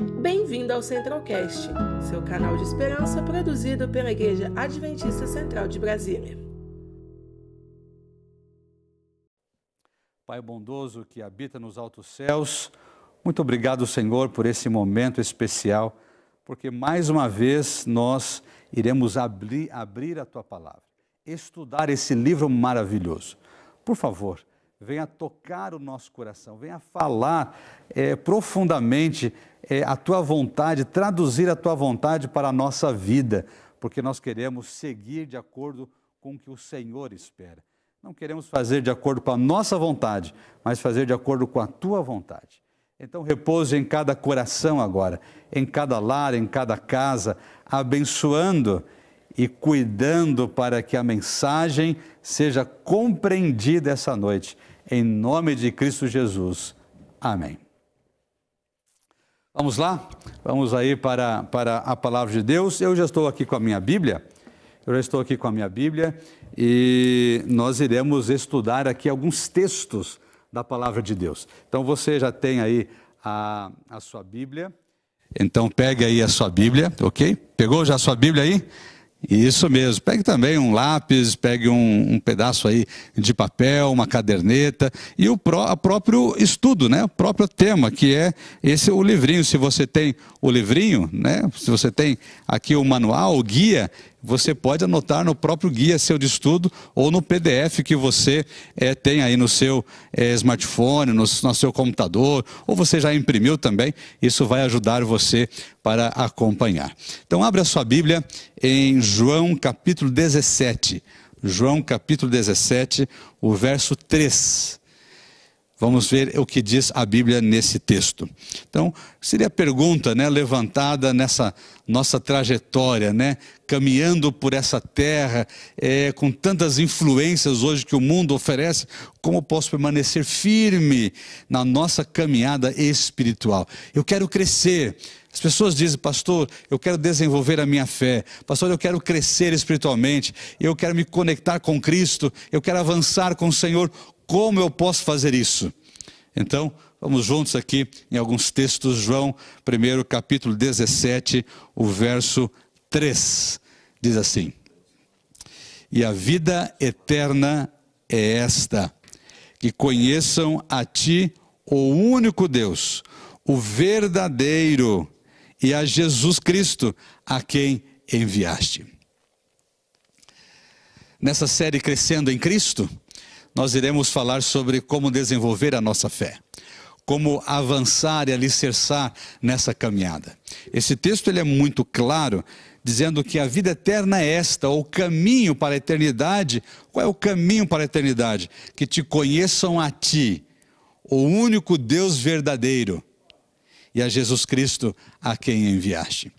Bem-vindo ao Centralcast, seu canal de esperança produzido pela Igreja Adventista Central de Brasília. Pai bondoso que habita nos altos céus, muito obrigado, Senhor, por esse momento especial, porque mais uma vez nós iremos abrir, abrir a tua palavra, estudar esse livro maravilhoso. Por favor, venha tocar o nosso coração, venha falar é, profundamente é, a tua vontade, traduzir a tua vontade para a nossa vida, porque nós queremos seguir de acordo com o que o Senhor espera. Não queremos fazer de acordo com a nossa vontade, mas fazer de acordo com a tua vontade. Então repouse em cada coração agora, em cada lar, em cada casa, abençoando e cuidando para que a mensagem seja compreendida essa noite em nome de Cristo Jesus. Amém. Vamos lá? Vamos aí para, para a palavra de Deus. Eu já estou aqui com a minha Bíblia. Eu já estou aqui com a minha Bíblia e nós iremos estudar aqui alguns textos da palavra de Deus. Então você já tem aí a, a sua Bíblia. Então pegue aí a sua Bíblia, ok? Pegou já a sua Bíblia aí? Isso mesmo. Pegue também um lápis, pegue um, um pedaço aí de papel, uma caderneta e o pró, próprio estudo, né? O próprio tema, que é esse o livrinho. Se você tem o livrinho, né? Se você tem aqui o manual, o guia, você pode anotar no próprio guia seu de estudo ou no PDF que você é, tem aí no seu é, smartphone, no, no seu computador, ou você já imprimiu também. Isso vai ajudar você para acompanhar. Então, abra a sua Bíblia em João capítulo 17. João capítulo 17, o verso 3. Vamos ver o que diz a Bíblia nesse texto. Então, seria a pergunta, né, levantada nessa nossa trajetória, né, caminhando por essa terra, é, com tantas influências hoje que o mundo oferece, como posso permanecer firme na nossa caminhada espiritual? Eu quero crescer. As pessoas dizem, pastor, eu quero desenvolver a minha fé, pastor, eu quero crescer espiritualmente, eu quero me conectar com Cristo, eu quero avançar com o Senhor. Como eu posso fazer isso? Então, vamos juntos aqui em alguns textos, João, primeiro capítulo 17, o verso 3, diz assim: E a vida eterna é esta, que conheçam a ti, o único Deus, o verdadeiro, e a Jesus Cristo, a quem enviaste. Nessa série Crescendo em Cristo, nós iremos falar sobre como desenvolver a nossa fé, como avançar e alicerçar nessa caminhada. Esse texto ele é muito claro, dizendo que a vida eterna é esta, o caminho para a eternidade. Qual é o caminho para a eternidade? Que te conheçam a ti, o único Deus verdadeiro, e a Jesus Cristo a quem enviaste.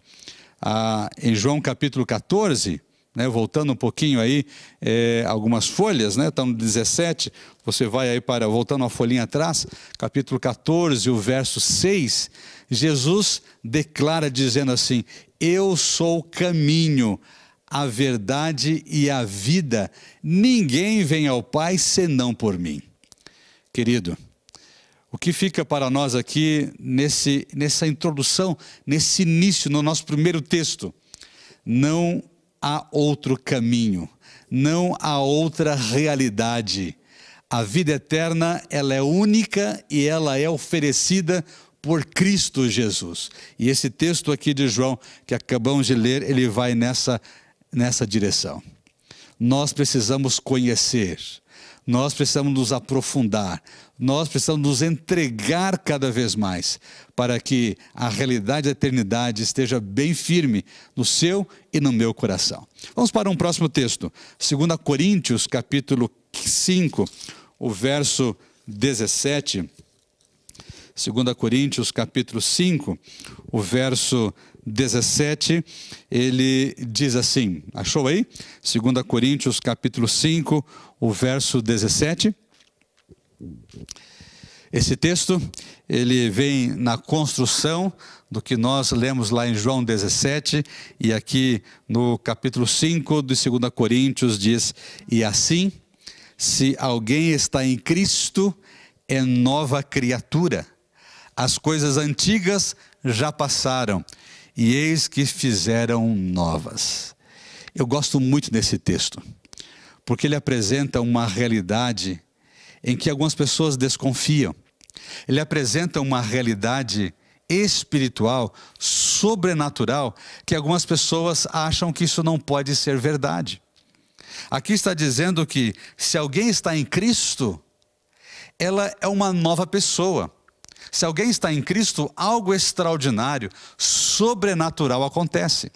Ah, em João capítulo 14, né, voltando um pouquinho aí, é, algumas folhas, né, estão no 17, você vai aí para, voltando uma folhinha atrás, capítulo 14, o verso 6, Jesus declara dizendo assim: Eu sou o caminho, a verdade e a vida, ninguém vem ao Pai senão por mim. Querido, o que fica para nós aqui nesse, nessa introdução, nesse início, no nosso primeiro texto? Não há outro caminho, não há outra realidade. A vida eterna, ela é única e ela é oferecida por Cristo Jesus. E esse texto aqui de João que acabamos de ler, ele vai nessa nessa direção. Nós precisamos conhecer, nós precisamos nos aprofundar, nós precisamos nos entregar cada vez mais para que a realidade da eternidade esteja bem firme no seu e no meu coração. Vamos para um próximo texto, 2 Coríntios, capítulo 5, o verso 17. 2 Coríntios, capítulo 5, o verso 17, ele diz assim, achou aí? 2 Coríntios, capítulo 5, o verso 17. Esse texto, ele vem na construção do que nós lemos lá em João 17 e aqui no capítulo 5 de 2 Coríntios diz: "E assim, se alguém está em Cristo, é nova criatura. As coisas antigas já passaram, e eis que fizeram novas. Eu gosto muito desse texto, porque ele apresenta uma realidade em que algumas pessoas desconfiam. Ele apresenta uma realidade espiritual, sobrenatural, que algumas pessoas acham que isso não pode ser verdade. Aqui está dizendo que se alguém está em Cristo, ela é uma nova pessoa. Se alguém está em Cristo, algo extraordinário, sobrenatural acontece.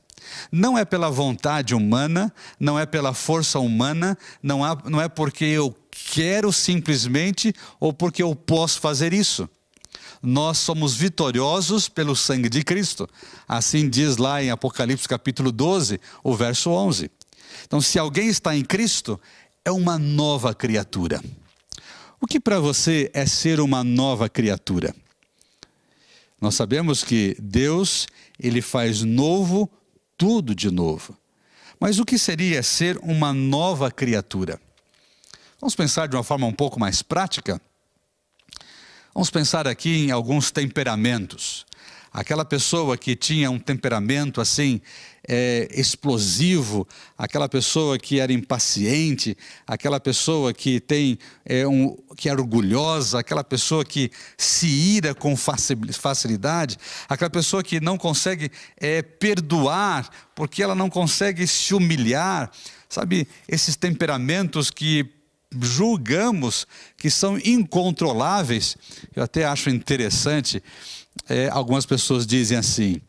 Não é pela vontade humana, não é pela força humana, não, há, não é porque eu quero simplesmente ou porque eu posso fazer isso. Nós somos vitoriosos pelo sangue de Cristo. Assim diz lá em Apocalipse capítulo 12, o verso 11. Então, se alguém está em Cristo, é uma nova criatura. O que para você é ser uma nova criatura? Nós sabemos que Deus, ele faz novo tudo de novo. Mas o que seria ser uma nova criatura? Vamos pensar de uma forma um pouco mais prática? Vamos pensar aqui em alguns temperamentos. Aquela pessoa que tinha um temperamento assim, é, explosivo, aquela pessoa que era impaciente, aquela pessoa que tem é, um, que é orgulhosa, aquela pessoa que se ira com facilidade, aquela pessoa que não consegue é, perdoar porque ela não consegue se humilhar, sabe? Esses temperamentos que julgamos que são incontroláveis. Eu até acho interessante, é, algumas pessoas dizem assim: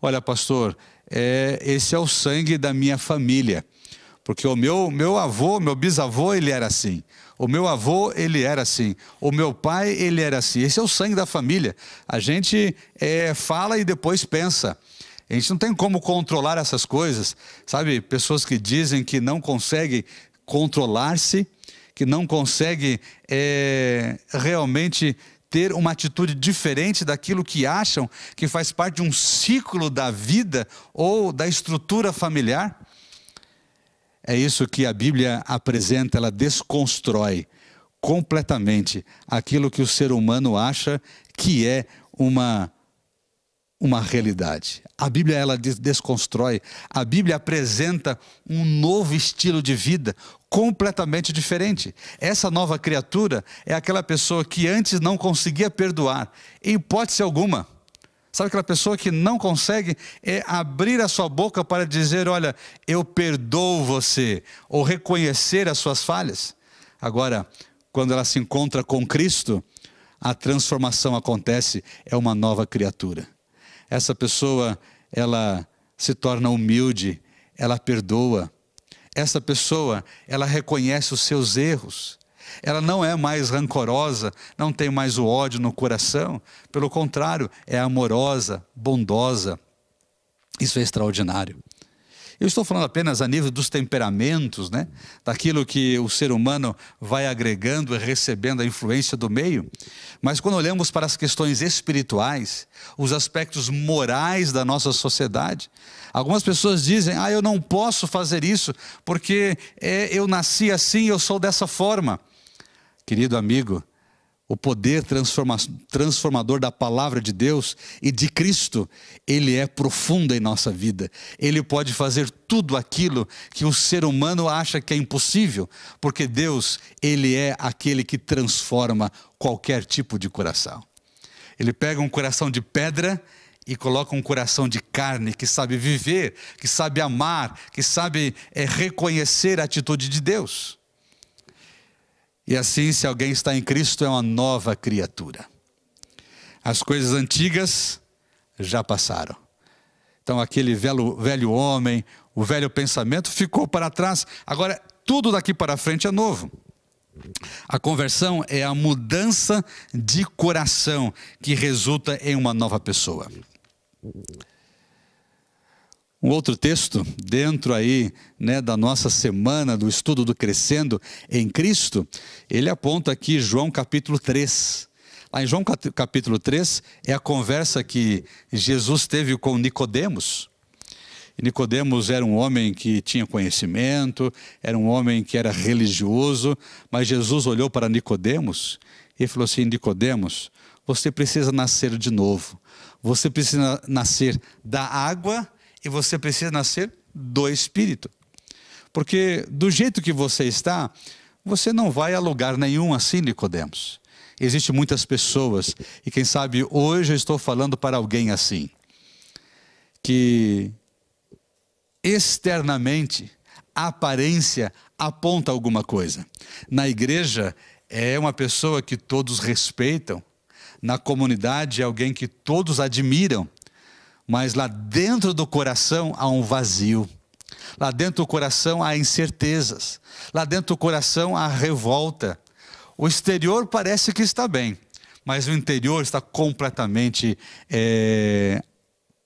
Olha, pastor, é, esse é o sangue da minha família. Porque o meu, meu avô, meu bisavô, ele era assim. O meu avô, ele era assim. O meu pai, ele era assim. Esse é o sangue da família. A gente é, fala e depois pensa. A gente não tem como controlar essas coisas. Sabe, pessoas que dizem que não conseguem controlar-se que não consegue é, realmente ter uma atitude diferente daquilo que acham que faz parte de um ciclo da vida ou da estrutura familiar. É isso que a Bíblia apresenta, ela desconstrói completamente aquilo que o ser humano acha que é uma uma realidade. A Bíblia ela desconstrói, a Bíblia apresenta um novo estilo de vida, completamente diferente. Essa nova criatura é aquela pessoa que antes não conseguia perdoar, em hipótese alguma. Sabe aquela pessoa que não consegue é, abrir a sua boca para dizer: Olha, eu perdoo você, ou reconhecer as suas falhas? Agora, quando ela se encontra com Cristo, a transformação acontece, é uma nova criatura essa pessoa ela se torna humilde, ela perdoa. Essa pessoa, ela reconhece os seus erros. Ela não é mais rancorosa, não tem mais o ódio no coração. Pelo contrário, é amorosa, bondosa. Isso é extraordinário. Eu estou falando apenas a nível dos temperamentos, né? daquilo que o ser humano vai agregando e recebendo a influência do meio. Mas quando olhamos para as questões espirituais, os aspectos morais da nossa sociedade, algumas pessoas dizem: ah, eu não posso fazer isso porque é, eu nasci assim, eu sou dessa forma. Querido amigo, o poder transformador da palavra de Deus e de Cristo, ele é profundo em nossa vida. Ele pode fazer tudo aquilo que o ser humano acha que é impossível, porque Deus, ele é aquele que transforma qualquer tipo de coração. Ele pega um coração de pedra e coloca um coração de carne que sabe viver, que sabe amar, que sabe é, reconhecer a atitude de Deus. E assim, se alguém está em Cristo, é uma nova criatura. As coisas antigas já passaram. Então, aquele velho, velho homem, o velho pensamento ficou para trás. Agora, tudo daqui para frente é novo. A conversão é a mudança de coração que resulta em uma nova pessoa. Um outro texto, dentro aí né, da nossa semana do estudo do Crescendo em Cristo, ele aponta aqui João capítulo 3. Lá em João capítulo 3 é a conversa que Jesus teve com Nicodemos. Nicodemos era um homem que tinha conhecimento, era um homem que era religioso, mas Jesus olhou para Nicodemos e falou assim: Nicodemos, você precisa nascer de novo. Você precisa nascer da água e você precisa nascer do Espírito. Porque do jeito que você está, você não vai a lugar nenhum assim, Nicodemos. Existem muitas pessoas, e quem sabe hoje eu estou falando para alguém assim, que externamente a aparência aponta alguma coisa. Na igreja é uma pessoa que todos respeitam, na comunidade é alguém que todos admiram, mas lá dentro do coração há um vazio. Lá dentro do coração há incertezas. Lá dentro do coração há revolta. O exterior parece que está bem, mas o interior está completamente é,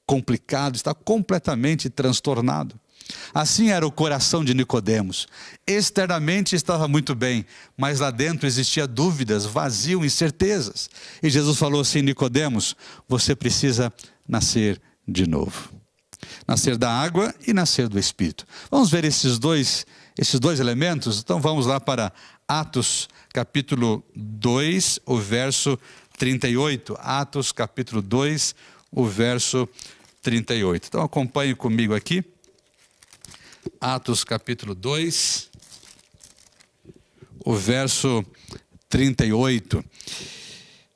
complicado, está completamente transtornado. Assim era o coração de Nicodemos. Externamente estava muito bem, mas lá dentro existia dúvidas, vazio, incertezas. E Jesus falou assim: Nicodemos, você precisa nascer de novo. Nascer da água e nascer do Espírito. Vamos ver esses dois, esses dois elementos? Então vamos lá para Atos capítulo 2, o verso 38. Atos capítulo 2, o verso 38. Então acompanhe comigo aqui. Atos capítulo 2, o verso 38.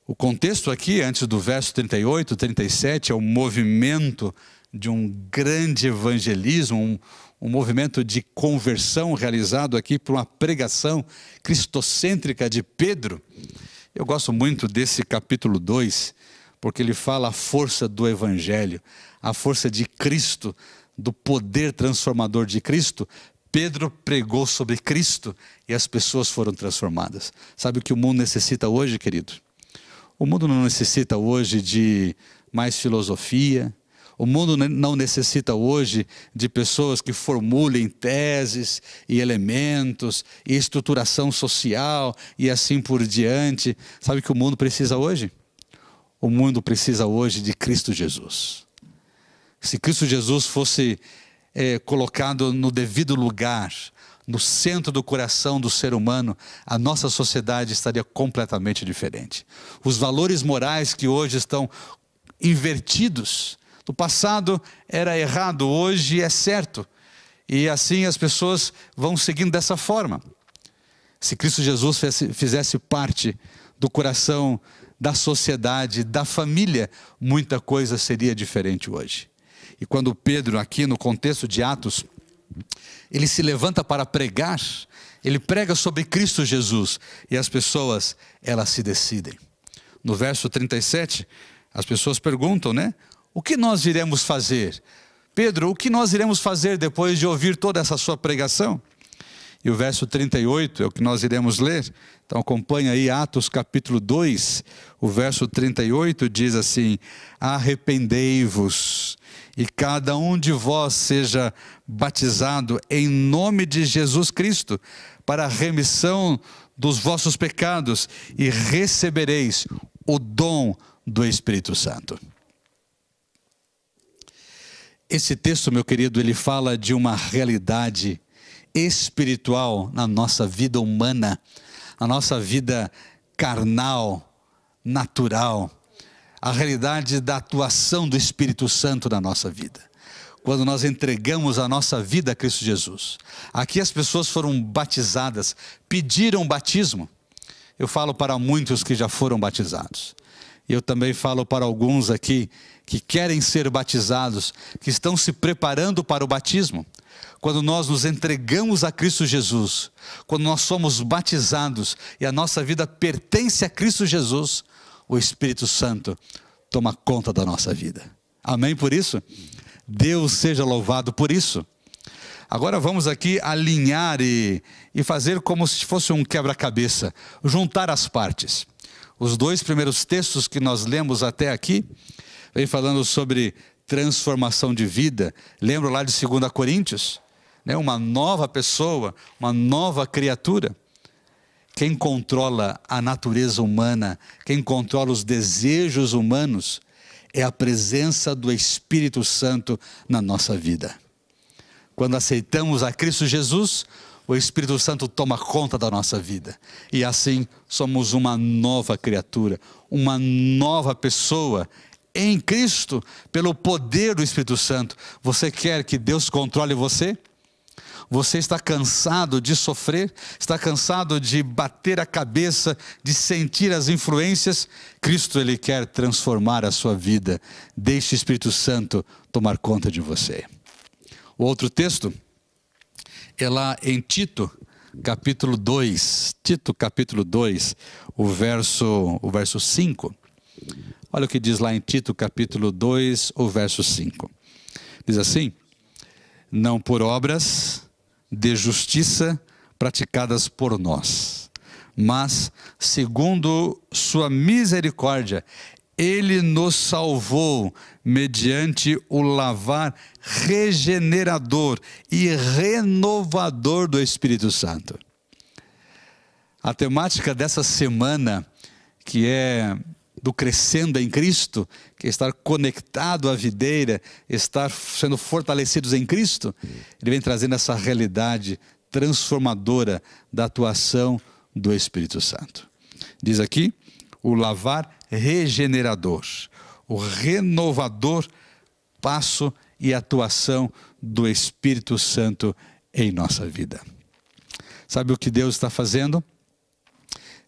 O contexto aqui, antes do verso 38, 37, é o movimento de um grande evangelismo, um, um movimento de conversão realizado aqui por uma pregação cristocêntrica de Pedro. Eu gosto muito desse capítulo 2, porque ele fala a força do evangelho, a força de Cristo do poder transformador de Cristo, Pedro pregou sobre Cristo e as pessoas foram transformadas. Sabe o que o mundo necessita hoje, querido? O mundo não necessita hoje de mais filosofia, o mundo não necessita hoje de pessoas que formulem teses e elementos e estruturação social e assim por diante. Sabe o que o mundo precisa hoje? O mundo precisa hoje de Cristo Jesus. Se Cristo Jesus fosse é, colocado no devido lugar, no centro do coração do ser humano, a nossa sociedade estaria completamente diferente. Os valores morais que hoje estão invertidos, no passado era errado, hoje é certo. E assim as pessoas vão seguindo dessa forma. Se Cristo Jesus fizesse parte do coração da sociedade, da família, muita coisa seria diferente hoje. E quando Pedro, aqui no contexto de Atos, ele se levanta para pregar, ele prega sobre Cristo Jesus e as pessoas, elas se decidem. No verso 37, as pessoas perguntam, né? O que nós iremos fazer? Pedro, o que nós iremos fazer depois de ouvir toda essa sua pregação? E o verso 38 é o que nós iremos ler. Então acompanha aí Atos capítulo 2, o verso 38 diz assim: Arrependei-vos e cada um de vós seja batizado em nome de Jesus Cristo para a remissão dos vossos pecados e recebereis o dom do Espírito Santo. Esse texto, meu querido, ele fala de uma realidade espiritual na nossa vida humana, na nossa vida carnal, natural a realidade da atuação do Espírito Santo na nossa vida. Quando nós entregamos a nossa vida a Cristo Jesus. Aqui as pessoas foram batizadas, pediram batismo. Eu falo para muitos que já foram batizados. Eu também falo para alguns aqui que querem ser batizados, que estão se preparando para o batismo. Quando nós nos entregamos a Cristo Jesus, quando nós somos batizados e a nossa vida pertence a Cristo Jesus, o Espírito Santo toma conta da nossa vida. Amém por isso? Deus seja louvado por isso. Agora vamos aqui alinhar e, e fazer como se fosse um quebra-cabeça, juntar as partes. Os dois primeiros textos que nós lemos até aqui, vem falando sobre transformação de vida. Lembra lá de 2 Coríntios? Né? Uma nova pessoa, uma nova criatura. Quem controla a natureza humana, quem controla os desejos humanos, é a presença do Espírito Santo na nossa vida. Quando aceitamos a Cristo Jesus, o Espírito Santo toma conta da nossa vida. E assim somos uma nova criatura, uma nova pessoa em Cristo, pelo poder do Espírito Santo. Você quer que Deus controle você? Você está cansado de sofrer? Está cansado de bater a cabeça, de sentir as influências? Cristo ele quer transformar a sua vida. Deixe o Espírito Santo tomar conta de você. O outro texto é lá em Tito, capítulo 2. Tito, capítulo 2, o verso, o verso 5. Olha o que diz lá em Tito, capítulo 2, o verso 5. Diz assim: Não por obras de justiça praticadas por nós, mas segundo sua misericórdia, ele nos salvou mediante o lavar regenerador e renovador do Espírito Santo. A temática dessa semana, que é do crescendo em Cristo, que é estar conectado à videira, estar sendo fortalecidos em Cristo, ele vem trazendo essa realidade transformadora da atuação do Espírito Santo. Diz aqui, o lavar regenerador, o renovador passo e atuação do Espírito Santo em nossa vida. Sabe o que Deus está fazendo?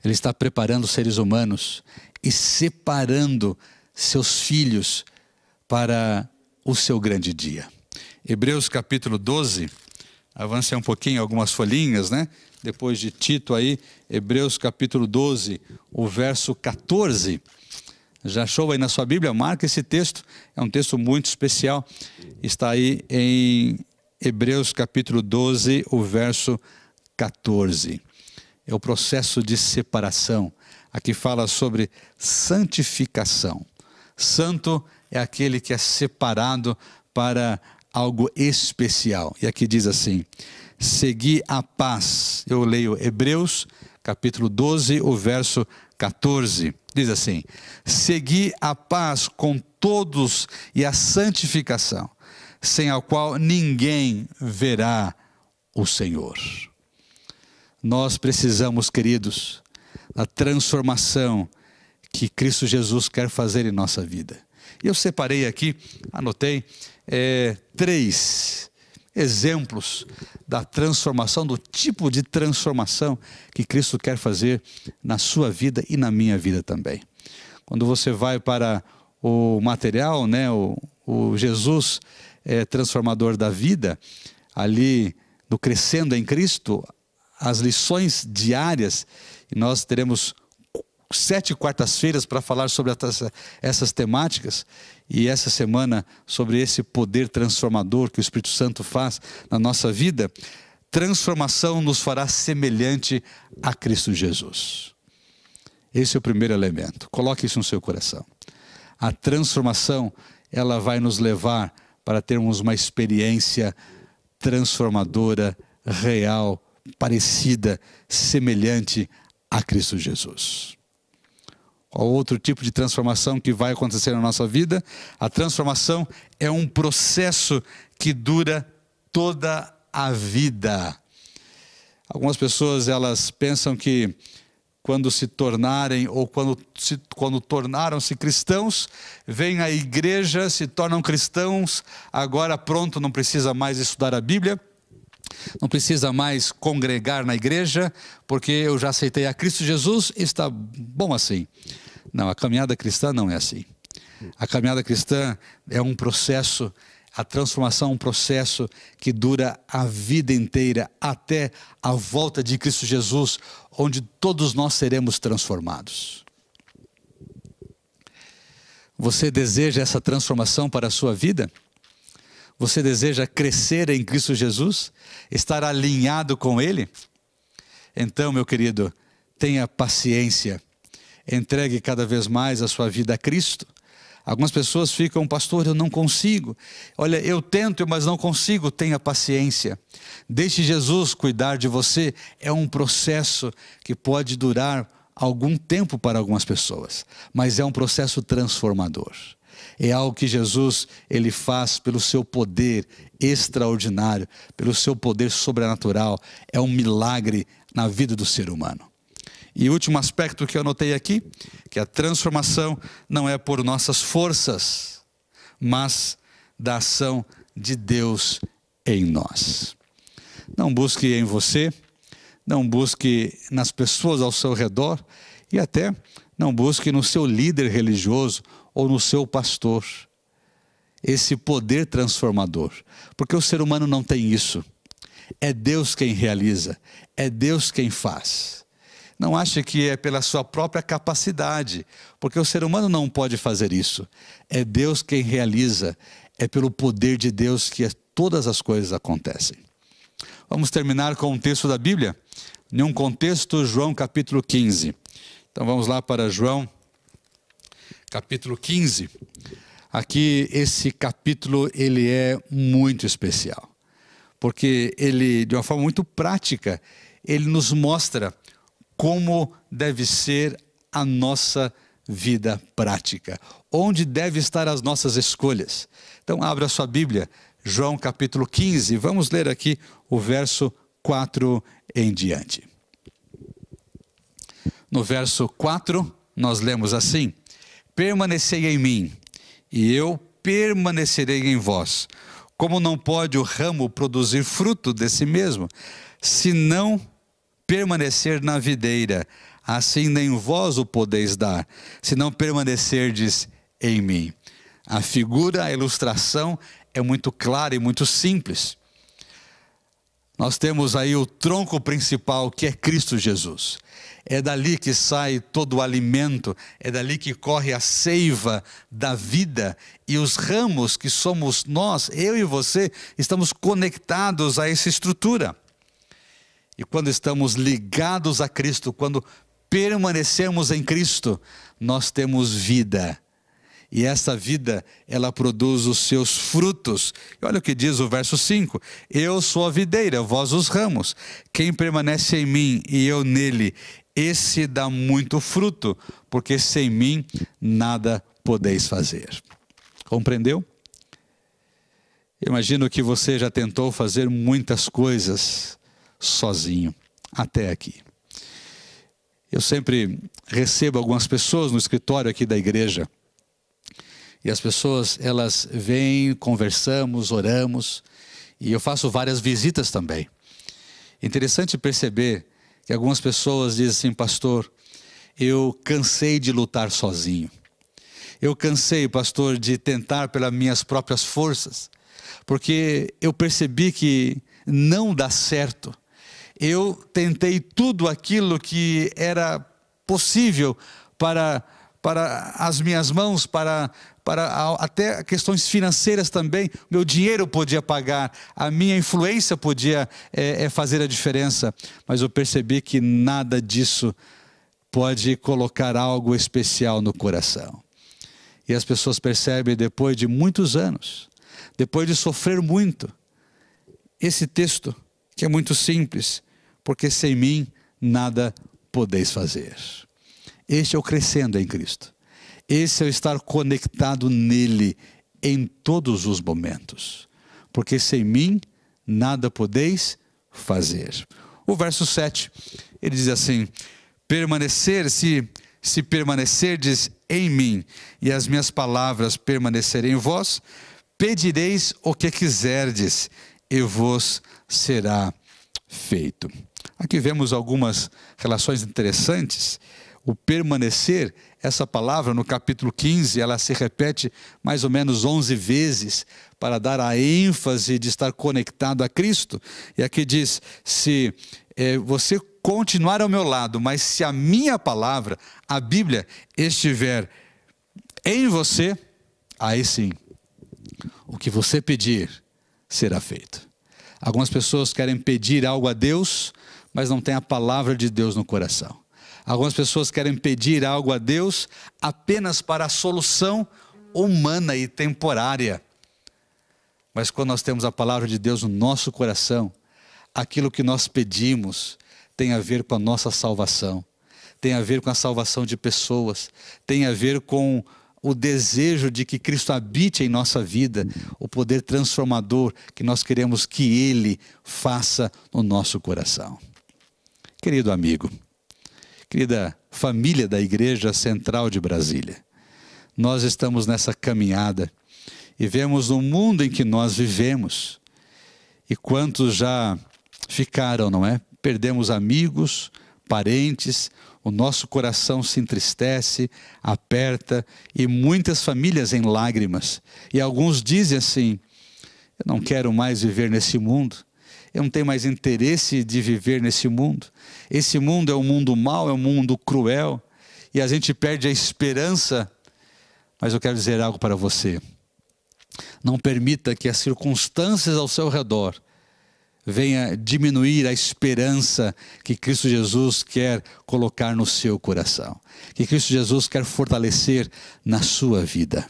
Ele está preparando seres humanos e separando seus filhos para o seu grande dia. Hebreus capítulo 12, avance um pouquinho, algumas folhinhas, né? Depois de Tito aí, Hebreus capítulo 12, o verso 14. Já achou aí na sua Bíblia? Marca esse texto, é um texto muito especial. Está aí em Hebreus capítulo 12, o verso 14. É o processo de separação Aqui fala sobre santificação. Santo é aquele que é separado para algo especial. E aqui diz assim: segui a paz. Eu leio Hebreus, capítulo 12, o verso 14. Diz assim: segui a paz com todos e a santificação, sem a qual ninguém verá o Senhor. Nós precisamos, queridos, a transformação que Cristo Jesus quer fazer em nossa vida. Eu separei aqui, anotei, é, três exemplos da transformação, do tipo de transformação que Cristo quer fazer na sua vida e na minha vida também. Quando você vai para o material, né, o, o Jesus é, transformador da vida, ali no crescendo em Cristo, as lições diárias e nós teremos sete quartas-feiras para falar sobre essas temáticas e essa semana sobre esse poder transformador que o Espírito Santo faz na nossa vida. Transformação nos fará semelhante a Cristo Jesus. Esse é o primeiro elemento. Coloque isso no seu coração. A transformação, ela vai nos levar para termos uma experiência transformadora, real, parecida, semelhante a Cristo Jesus. Qual outro tipo de transformação que vai acontecer na nossa vida? A transformação é um processo que dura toda a vida. Algumas pessoas elas pensam que quando se tornarem ou quando, quando tornaram-se cristãos, vêm à igreja, se tornam cristãos, agora pronto, não precisa mais estudar a Bíblia, não precisa mais congregar na igreja, porque eu já aceitei a Cristo Jesus está bom assim. Não, a caminhada cristã não é assim. A caminhada cristã é um processo, a transformação é um processo que dura a vida inteira, até a volta de Cristo Jesus, onde todos nós seremos transformados. Você deseja essa transformação para a sua vida? Você deseja crescer em Cristo Jesus? Estar alinhado com Ele? Então, meu querido, tenha paciência. Entregue cada vez mais a sua vida a Cristo. Algumas pessoas ficam, pastor, eu não consigo. Olha, eu tento, mas não consigo. Tenha paciência. Deixe Jesus cuidar de você. É um processo que pode durar algum tempo para algumas pessoas, mas é um processo transformador. É algo que Jesus ele faz pelo seu poder extraordinário, pelo seu poder sobrenatural. É um milagre na vida do ser humano. E último aspecto que eu anotei aqui, que a transformação não é por nossas forças, mas da ação de Deus em nós. Não busque em você, não busque nas pessoas ao seu redor e até não busque no seu líder religioso ou no seu pastor esse poder transformador, porque o ser humano não tem isso. É Deus quem realiza, é Deus quem faz. Não ache que é pela sua própria capacidade, porque o ser humano não pode fazer isso. É Deus quem realiza, é pelo poder de Deus que todas as coisas acontecem. Vamos terminar com um texto da Bíblia, em um contexto, João capítulo 15. Então vamos lá para João capítulo 15. Aqui esse capítulo ele é muito especial, porque ele de uma forma muito prática, ele nos mostra como deve ser a nossa vida prática, onde deve estar as nossas escolhas. Então abra sua Bíblia, João capítulo 15, vamos ler aqui o verso 4 em diante. No verso 4, nós lemos assim: Permanecei em mim, e eu permanecerei em vós. Como não pode o ramo produzir fruto de si mesmo, se não permanecer na videira, assim nem vós o podeis dar, se não permanecerdes em mim. A figura, a ilustração é muito clara e muito simples. Nós temos aí o tronco principal que é Cristo Jesus. É dali que sai todo o alimento, é dali que corre a seiva da vida, e os ramos que somos nós, eu e você, estamos conectados a essa estrutura. E quando estamos ligados a Cristo, quando permanecemos em Cristo, nós temos vida. E essa vida, ela produz os seus frutos. E olha o que diz o verso 5: Eu sou a videira, vós os ramos. Quem permanece em mim e eu nele, esse dá muito fruto, porque sem mim nada podeis fazer. Compreendeu? Imagino que você já tentou fazer muitas coisas sozinho, até aqui. Eu sempre recebo algumas pessoas no escritório aqui da igreja. E as pessoas, elas vêm, conversamos, oramos, e eu faço várias visitas também. Interessante perceber que algumas pessoas dizem assim, pastor, eu cansei de lutar sozinho. Eu cansei, pastor, de tentar pelas minhas próprias forças, porque eu percebi que não dá certo. Eu tentei tudo aquilo que era possível para, para as minhas mãos, para para até questões financeiras também. Meu dinheiro podia pagar, a minha influência podia é, é fazer a diferença, mas eu percebi que nada disso pode colocar algo especial no coração. E as pessoas percebem depois de muitos anos, depois de sofrer muito, esse texto que é muito simples, porque sem mim nada podeis fazer. Este é o crescendo em Cristo. Esse é o estar conectado nele em todos os momentos. Porque sem mim nada podeis fazer. O verso 7, ele diz assim: permanecer, se, se permanecerdes em mim e as minhas palavras permanecerem em vós, pedireis o que quiserdes e vos será feito. Aqui vemos algumas relações interessantes. O permanecer essa palavra no capítulo 15, ela se repete mais ou menos 11 vezes para dar a ênfase de estar conectado a Cristo. E aqui diz: se é, você continuar ao meu lado, mas se a minha palavra, a Bíblia, estiver em você, aí sim, o que você pedir será feito. Algumas pessoas querem pedir algo a Deus, mas não tem a palavra de Deus no coração. Algumas pessoas querem pedir algo a Deus apenas para a solução humana e temporária. Mas quando nós temos a palavra de Deus no nosso coração, aquilo que nós pedimos tem a ver com a nossa salvação, tem a ver com a salvação de pessoas, tem a ver com o desejo de que Cristo habite em nossa vida, o poder transformador que nós queremos que Ele faça no nosso coração. Querido amigo, querida família da Igreja Central de Brasília, nós estamos nessa caminhada e vemos o mundo em que nós vivemos. E quantos já ficaram, não é? Perdemos amigos, parentes, o nosso coração se entristece, aperta e muitas famílias em lágrimas. E alguns dizem assim: Eu não quero mais viver nesse mundo. Eu não tenho mais interesse de viver nesse mundo. Esse mundo é um mundo mau, é um mundo cruel. E a gente perde a esperança. Mas eu quero dizer algo para você. Não permita que as circunstâncias ao seu redor venha diminuir a esperança que Cristo Jesus quer colocar no seu coração, que Cristo Jesus quer fortalecer na sua vida.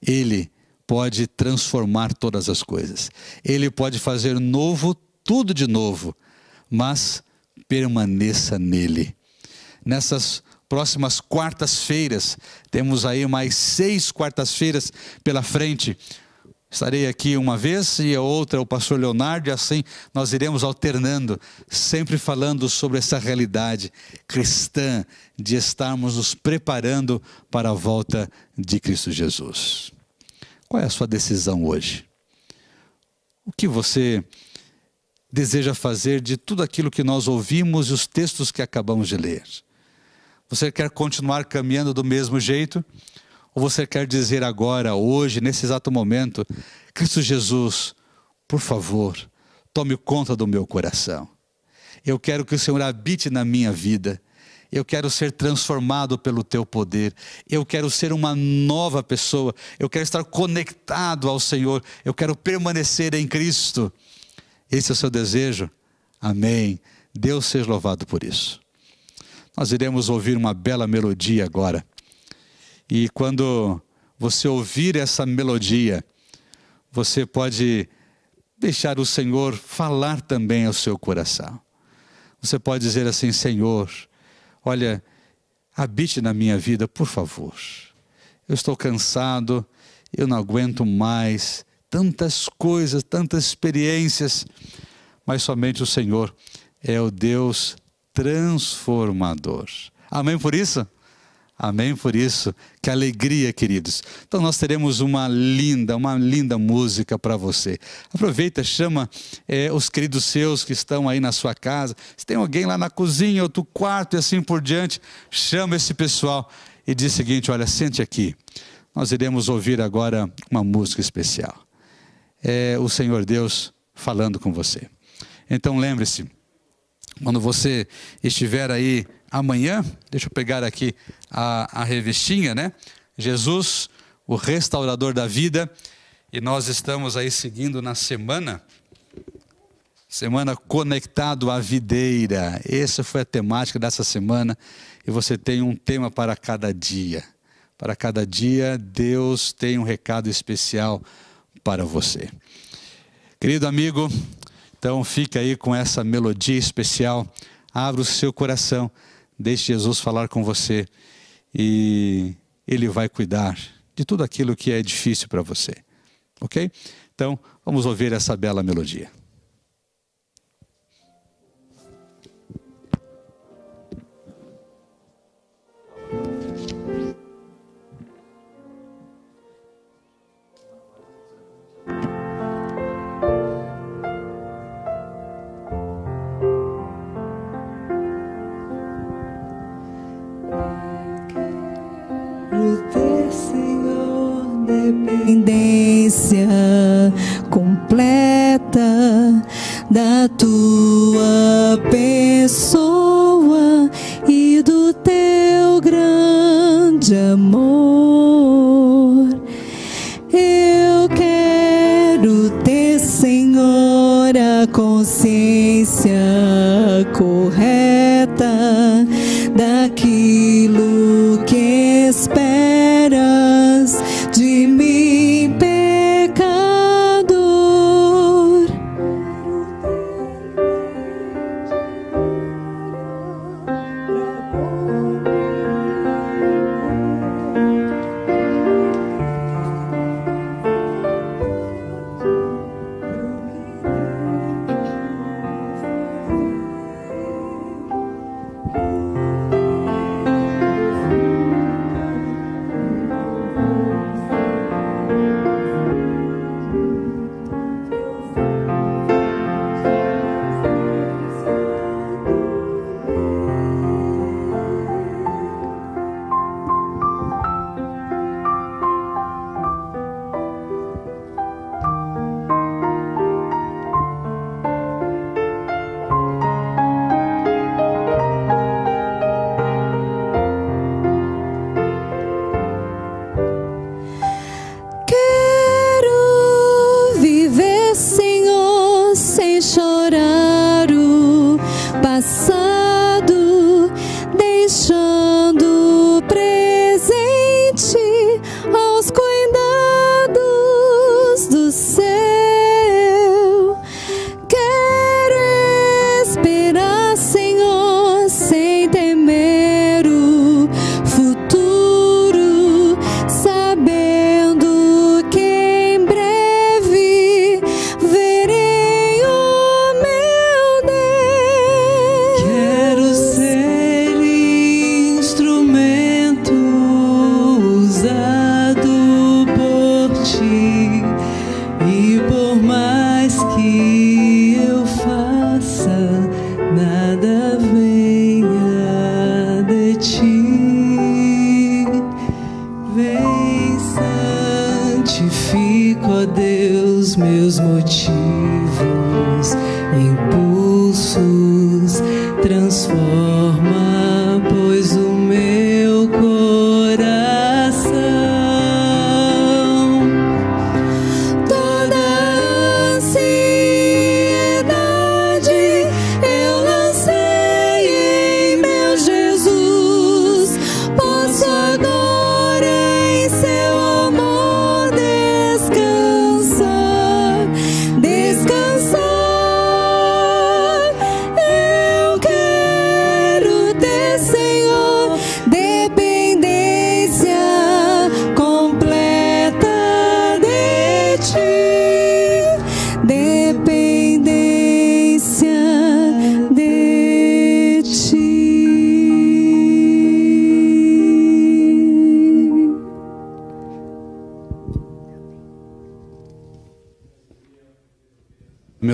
Ele pode transformar todas as coisas. Ele pode fazer novo tudo de novo, mas permaneça nele. Nessas próximas quartas-feiras, temos aí mais seis quartas-feiras pela frente Estarei aqui uma vez e a outra o pastor Leonardo, e assim nós iremos alternando, sempre falando sobre essa realidade cristã de estarmos nos preparando para a volta de Cristo Jesus. Qual é a sua decisão hoje? O que você deseja fazer de tudo aquilo que nós ouvimos e os textos que acabamos de ler? Você quer continuar caminhando do mesmo jeito? Ou você quer dizer agora, hoje, nesse exato momento, Cristo Jesus, por favor, tome conta do meu coração. Eu quero que o Senhor habite na minha vida. Eu quero ser transformado pelo teu poder. Eu quero ser uma nova pessoa. Eu quero estar conectado ao Senhor. Eu quero permanecer em Cristo. Esse é o seu desejo? Amém. Deus seja louvado por isso. Nós iremos ouvir uma bela melodia agora. E quando você ouvir essa melodia, você pode deixar o Senhor falar também ao seu coração. Você pode dizer assim: Senhor, olha, habite na minha vida, por favor. Eu estou cansado, eu não aguento mais tantas coisas, tantas experiências, mas somente o Senhor é o Deus transformador. Amém por isso? Amém por isso. Que alegria, queridos. Então nós teremos uma linda, uma linda música para você. Aproveita, chama é, os queridos seus que estão aí na sua casa. Se tem alguém lá na cozinha, outro quarto e assim por diante, chama esse pessoal e diz o seguinte: olha, sente aqui. Nós iremos ouvir agora uma música especial. É o Senhor Deus falando com você. Então lembre-se, quando você estiver aí amanhã, deixa eu pegar aqui a, a revistinha, né? Jesus, o restaurador da vida, e nós estamos aí seguindo na semana, semana conectado à videira. Essa foi a temática dessa semana, e você tem um tema para cada dia. Para cada dia, Deus tem um recado especial para você. Querido amigo, então fica aí com essa melodia especial, abra o seu coração Deixe Jesus falar com você e Ele vai cuidar de tudo aquilo que é difícil para você. Ok? Então, vamos ouvir essa bela melodia. Dependência completa da tua pessoa e do teu grande amor. Eu quero ter, Senhor, a consciência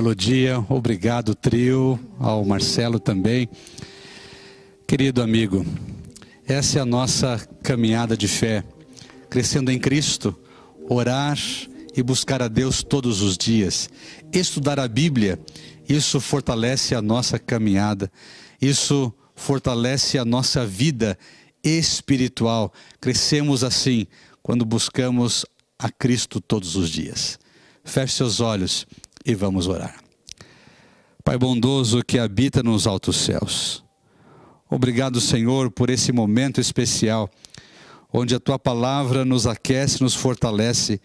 Melodia, obrigado, trio, ao Marcelo também. Querido amigo, essa é a nossa caminhada de fé, crescendo em Cristo, orar e buscar a Deus todos os dias, estudar a Bíblia, isso fortalece a nossa caminhada, isso fortalece a nossa vida espiritual. Crescemos assim quando buscamos a Cristo todos os dias. Feche seus olhos e vamos orar. Pai bondoso que habita nos altos céus, obrigado, Senhor, por esse momento especial, onde a tua palavra nos aquece, nos fortalece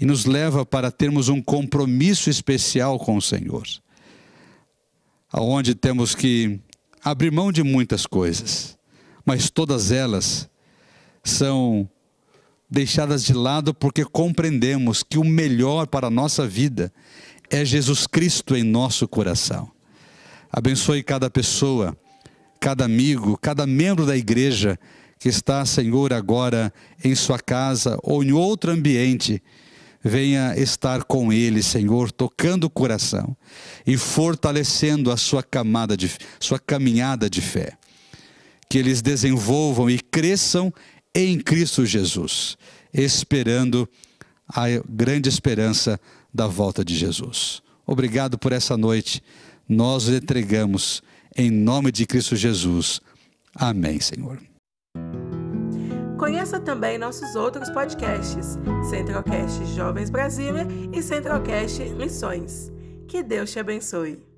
e nos leva para termos um compromisso especial com o Senhor, aonde temos que abrir mão de muitas coisas, mas todas elas são deixadas de lado porque compreendemos que o melhor para a nossa vida é Jesus Cristo em nosso coração. Abençoe cada pessoa, cada amigo, cada membro da igreja que está, Senhor, agora em sua casa ou em outro ambiente. Venha estar com ele, Senhor, tocando o coração e fortalecendo a sua camada de sua caminhada de fé. Que eles desenvolvam e cresçam em Cristo Jesus, esperando a grande esperança da volta de Jesus. Obrigado por essa noite. Nós os entregamos em nome de Cristo Jesus. Amém, Senhor. Conheça também nossos outros podcasts: Centralcast Jovens Brasília e Centralcast Missões. Que Deus te abençoe.